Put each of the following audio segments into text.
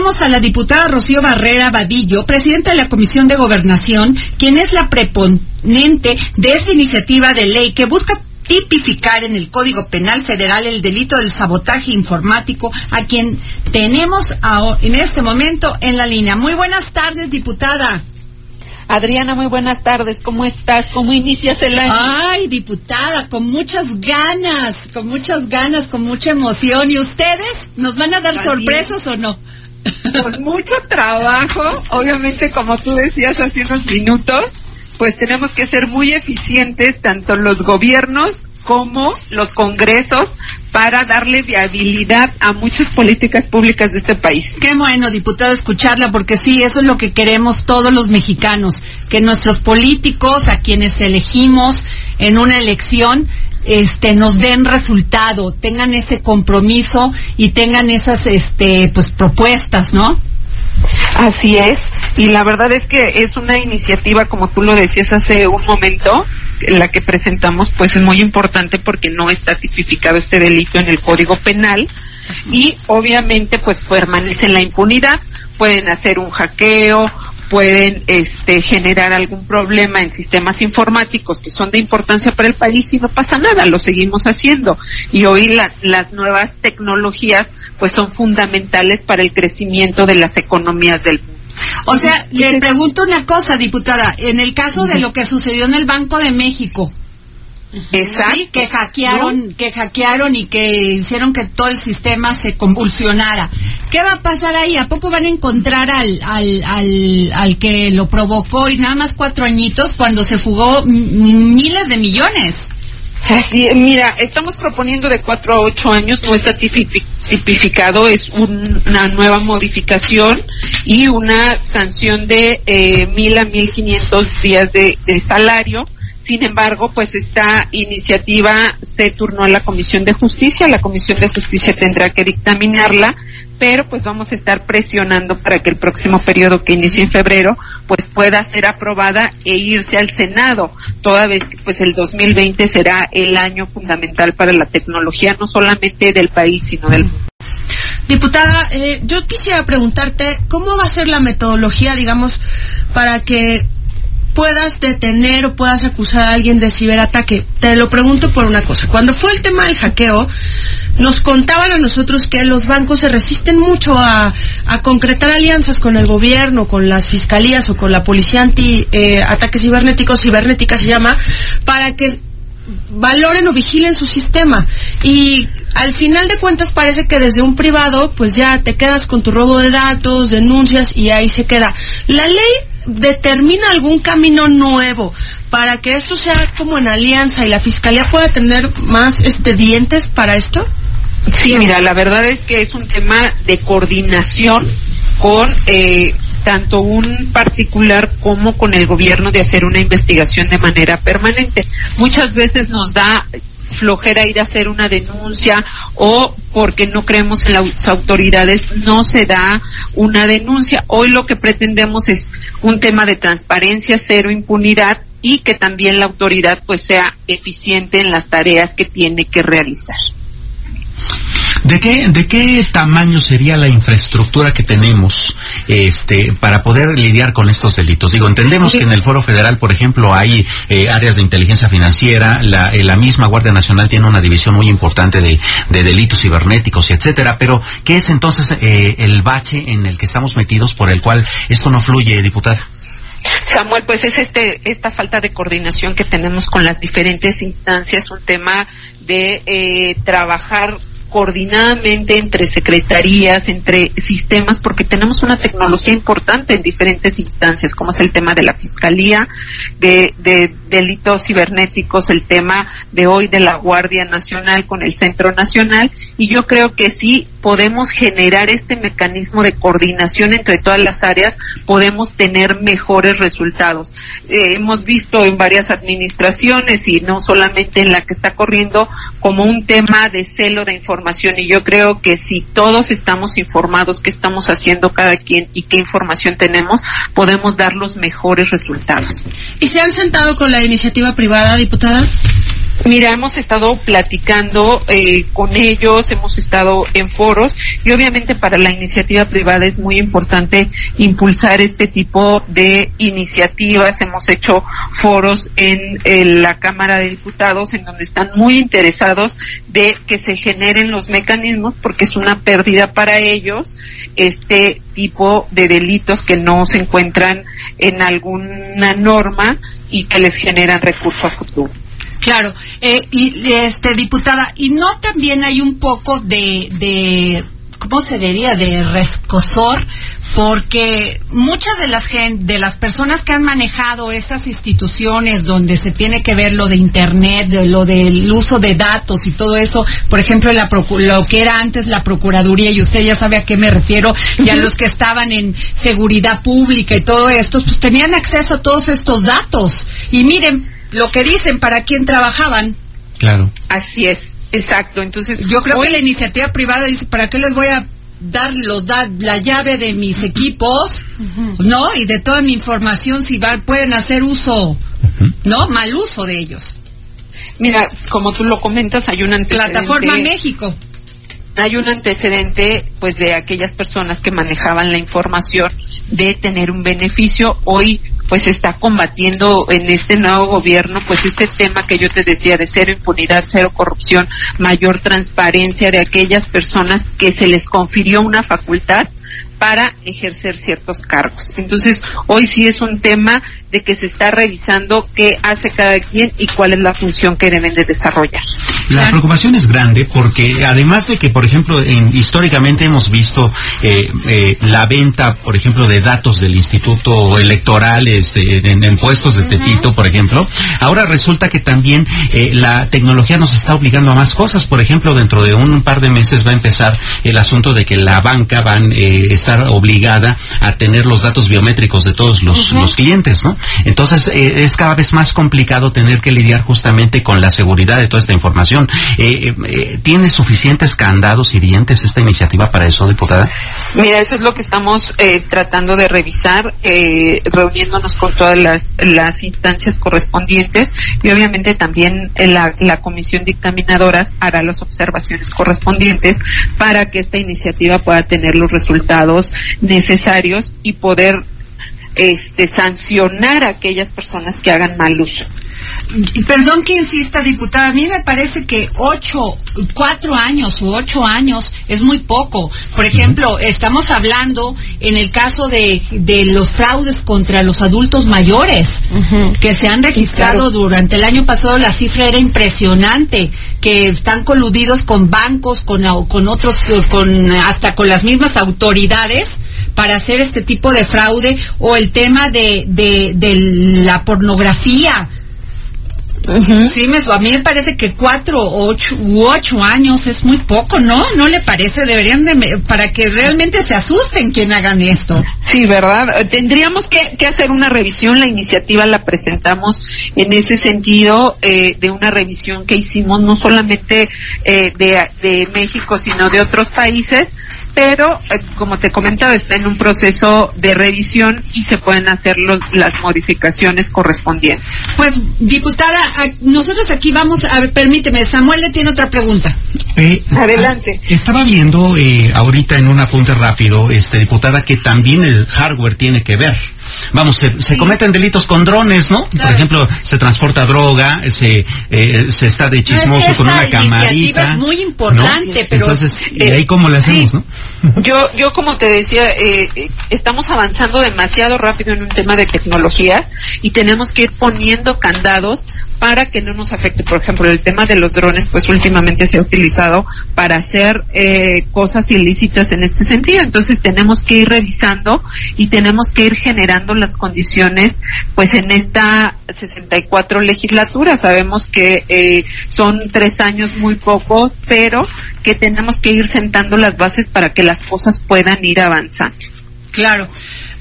Tenemos a la diputada Rocío Barrera Vadillo, presidenta de la Comisión de Gobernación, quien es la preponente de esta iniciativa de ley que busca tipificar en el Código Penal Federal el delito del sabotaje informático, a quien tenemos en este momento en la línea. Muy buenas tardes, diputada. Adriana, muy buenas tardes. ¿Cómo estás? ¿Cómo inicias el año? Ay, diputada, con muchas ganas, con muchas ganas, con mucha emoción. ¿Y ustedes nos van a dar Así sorpresas o no? Con mucho trabajo. Obviamente, como tú decías hace unos minutos, pues tenemos que ser muy eficientes, tanto los gobiernos como los congresos, para darle viabilidad a muchas políticas públicas de este país. Qué bueno, diputada, escucharla, porque sí, eso es lo que queremos todos los mexicanos, que nuestros políticos, a quienes elegimos en una elección, este, nos den resultado, tengan ese compromiso y tengan esas, este, pues, propuestas, ¿no? Así es, y la verdad es que es una iniciativa, como tú lo decías hace un momento, la que presentamos, pues es muy importante porque no está tipificado este delito en el Código Penal y obviamente pues permanece en la impunidad, pueden hacer un hackeo, pueden este generar algún problema en sistemas informáticos que son de importancia para el país y no pasa nada, lo seguimos haciendo. Y hoy la- las nuevas tecnologías pues son fundamentales para el crecimiento de las economías del mundo. O sea, le pregunto una cosa, diputada, en el caso de lo que sucedió en el Banco de México, Exacto. Sí, que hackearon, que hackearon y que hicieron que todo el sistema se convulsionara. ¿Qué va a pasar ahí? ¿A poco van a encontrar al, al, al, al que lo provocó y nada más cuatro añitos cuando se fugó miles de millones? Así, mira, estamos proponiendo de cuatro a ocho años, no está tipifi- tipificado, es un- una nueva modificación y una sanción de eh, mil a mil quinientos días de, de salario. Sin embargo, pues esta iniciativa se turnó a la Comisión de Justicia, la Comisión de Justicia tendrá que dictaminarla, pero pues vamos a estar presionando para que el próximo periodo que inicie en febrero pues pueda ser aprobada e irse al Senado, toda vez que pues el 2020 será el año fundamental para la tecnología no solamente del país sino del mundo. Diputada, eh, yo quisiera preguntarte cómo va a ser la metodología, digamos, para que puedas detener o puedas acusar a alguien de ciberataque. Te lo pregunto por una cosa. Cuando fue el tema del hackeo, nos contaban a nosotros que los bancos se resisten mucho a, a concretar alianzas con el gobierno, con las fiscalías o con la policía anti eh, ataques cibernéticos, cibernética se llama, para que valoren o vigilen su sistema. Y al final de cuentas parece que desde un privado pues ya te quedas con tu robo de datos, denuncias y ahí se queda. La ley determina algún camino nuevo para que esto sea como en alianza y la fiscalía pueda tener más este dientes para esto. Sí, mira, la verdad es que es un tema de coordinación con eh, tanto un particular como con el gobierno de hacer una investigación de manera permanente. Muchas veces nos da flojera ir a hacer una denuncia o porque no creemos en las autoridades no se da una denuncia. Hoy lo que pretendemos es un tema de transparencia, cero impunidad y que también la autoridad pues sea eficiente en las tareas que tiene que realizar. ¿De qué, ¿De qué tamaño sería la infraestructura que tenemos este, para poder lidiar con estos delitos? Digo, entendemos que en el Foro Federal, por ejemplo, hay eh, áreas de inteligencia financiera, la, eh, la misma Guardia Nacional tiene una división muy importante de, de delitos cibernéticos etcétera, pero ¿qué es entonces eh, el bache en el que estamos metidos por el cual esto no fluye, diputada? Samuel, pues es este, esta falta de coordinación que tenemos con las diferentes instancias, un tema de eh, trabajar coordinadamente entre secretarías, entre sistemas, porque tenemos una tecnología importante en diferentes instancias, como es el tema de la fiscalía, de, de delitos cibernéticos, el tema de hoy de la Guardia Nacional con el Centro Nacional, y yo creo que sí podemos generar este mecanismo de coordinación entre todas las áreas, podemos tener mejores resultados. Eh, hemos visto en varias administraciones y no solamente en la que está corriendo como un tema de celo de información y yo creo que si todos estamos informados qué estamos haciendo cada quien y qué información tenemos, podemos dar los mejores resultados. ¿Y se han sentado con la iniciativa privada, diputada? Mira, hemos estado platicando eh, con ellos, hemos estado en foros y obviamente para la iniciativa privada es muy importante impulsar este tipo de iniciativas. Hemos hecho foros en, en la Cámara de Diputados en donde están muy interesados de que se generen los mecanismos porque es una pérdida para ellos este tipo de delitos que no se encuentran en alguna norma y que les generan recursos a futuro. Claro, eh, y este diputada, y no también hay un poco de, de ¿cómo se diría? de rescosor, porque muchas de las gen- de las personas que han manejado esas instituciones donde se tiene que ver lo de internet, de lo del uso de datos y todo eso, por ejemplo, la lo que era antes la procuraduría y usted ya sabe a qué me refiero, ya los que estaban en seguridad pública y todo esto, pues tenían acceso a todos estos datos. Y miren lo que dicen para quién trabajaban. Claro. Así es, exacto. Entonces, Yo creo hoy- que la iniciativa privada dice, ¿para qué les voy a dar los da- la llave de mis equipos? ¿No? Y de toda mi información si va- pueden hacer uso, ¿no? Mal uso de ellos. Mira, como tú lo comentas, hay un antecedente. Plataforma México. Hay un antecedente, pues, de aquellas personas que manejaban la información de tener un beneficio. Hoy, pues, está combatiendo en este nuevo gobierno, pues, este tema que yo te decía de cero impunidad, cero corrupción, mayor transparencia de aquellas personas que se les confirió una facultad para ejercer ciertos cargos. Entonces, hoy sí es un tema de que se está revisando qué hace cada quien y cuál es la función que deben de desarrollar. La preocupación es grande porque además de que, por ejemplo, en- históricamente hemos visto eh, eh, la venta, por ejemplo, de datos del Instituto Electoral este, en, en puestos de Tepito, por ejemplo, ahora resulta que también eh, la tecnología nos está obligando a más cosas. Por ejemplo, dentro de un par de meses va a empezar el asunto de que la banca va a estar obligada a tener los datos biométricos de todos los, los clientes, ¿no? Entonces eh, es cada vez más complicado tener que lidiar justamente con la seguridad de toda esta información. Eh, eh, eh, ¿Tiene suficientes candados y dientes esta iniciativa para eso, diputada? Mira, eso es lo que estamos eh, tratando de revisar, eh, reuniéndonos con todas las, las instancias correspondientes y obviamente también eh, la, la comisión dictaminadora hará las observaciones correspondientes para que esta iniciativa pueda tener los resultados necesarios y poder este sancionar a aquellas personas que hagan mal uso. Y Perdón que insista, diputada, a mí me parece que ocho, cuatro años u ocho años es muy poco. Por ejemplo, estamos hablando en el caso de, de los fraudes contra los adultos mayores que se han registrado durante el año pasado, la cifra era impresionante, que están coludidos con bancos, con, con otros, con, hasta con las mismas autoridades para hacer este tipo de fraude o el tema de, de, de la pornografía. Sí, me, a mí me parece que cuatro ocho, u ocho años es muy poco, ¿no? ¿No le parece? Deberían de, para que realmente se asusten quien hagan esto. Sí, ¿verdad? Eh, Tendríamos que, que hacer una revisión. La iniciativa la presentamos en ese sentido eh, de una revisión que hicimos no solamente eh, de, de México, sino de otros países. Pero, eh, como te comentaba, está en un proceso de revisión y se pueden hacer los, las modificaciones correspondientes. Pues, diputada, nosotros aquí vamos, a ver, permíteme, Samuel le tiene otra pregunta. Eh, Adelante. ah, Estaba viendo eh, ahorita en un apunte rápido, este diputada, que también el hardware tiene que ver. Vamos, se, se cometen delitos con drones, ¿no? Por ejemplo, se transporta droga, se eh, se está de chismoso es que con una camarita. es muy importante, ¿no? pero- Entonces, ¿y eh, ahí cómo le hacemos, sí. no? Yo, yo como te decía, eh, eh, estamos avanzando demasiado rápido en un tema de tecnología y tenemos que ir poniendo candados para que no nos afecte. Por ejemplo, el tema de los drones, pues últimamente se ha utilizado para hacer eh, cosas ilícitas en este sentido. Entonces tenemos que ir revisando y tenemos que ir generando las condiciones, pues en esta 64 legislatura. Sabemos que eh, son tres años muy pocos, pero que tenemos que ir sentando las bases para que las cosas puedan ir avanzando. Claro.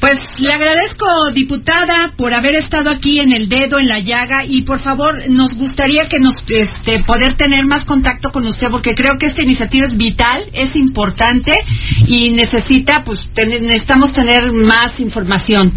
Pues le agradezco, diputada, por haber estado aquí en el dedo, en la llaga, y por favor, nos gustaría que nos, este, poder tener más contacto con usted, porque creo que esta iniciativa es vital, es importante, y necesita, pues, necesitamos tener más información.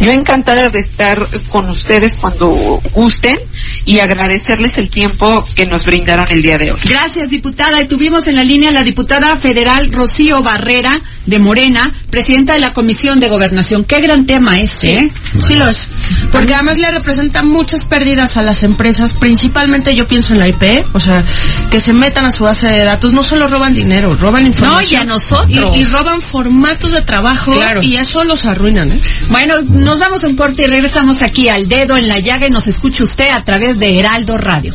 Yo encantada de estar con ustedes cuando gusten y agradecerles el tiempo que nos brindaron el día de hoy. Gracias, diputada. Y tuvimos en la línea a la diputada federal Rocío Barrera de Morena, presidenta de la Comisión de Gobernación. Qué gran tema este, ¿eh? Sí lo es. Porque además le representa muchas pérdidas a las empresas, principalmente yo pienso en la IP, o sea, que se metan a su base de datos, no solo roban dinero, roban información. No, y a nosotros. Y, roban formatos de trabajo claro. y eso los arruinan, ¿eh? Bueno, nos damos un corte y regresamos aquí al dedo en la llaga y nos escucha usted a través de Heraldo Radio.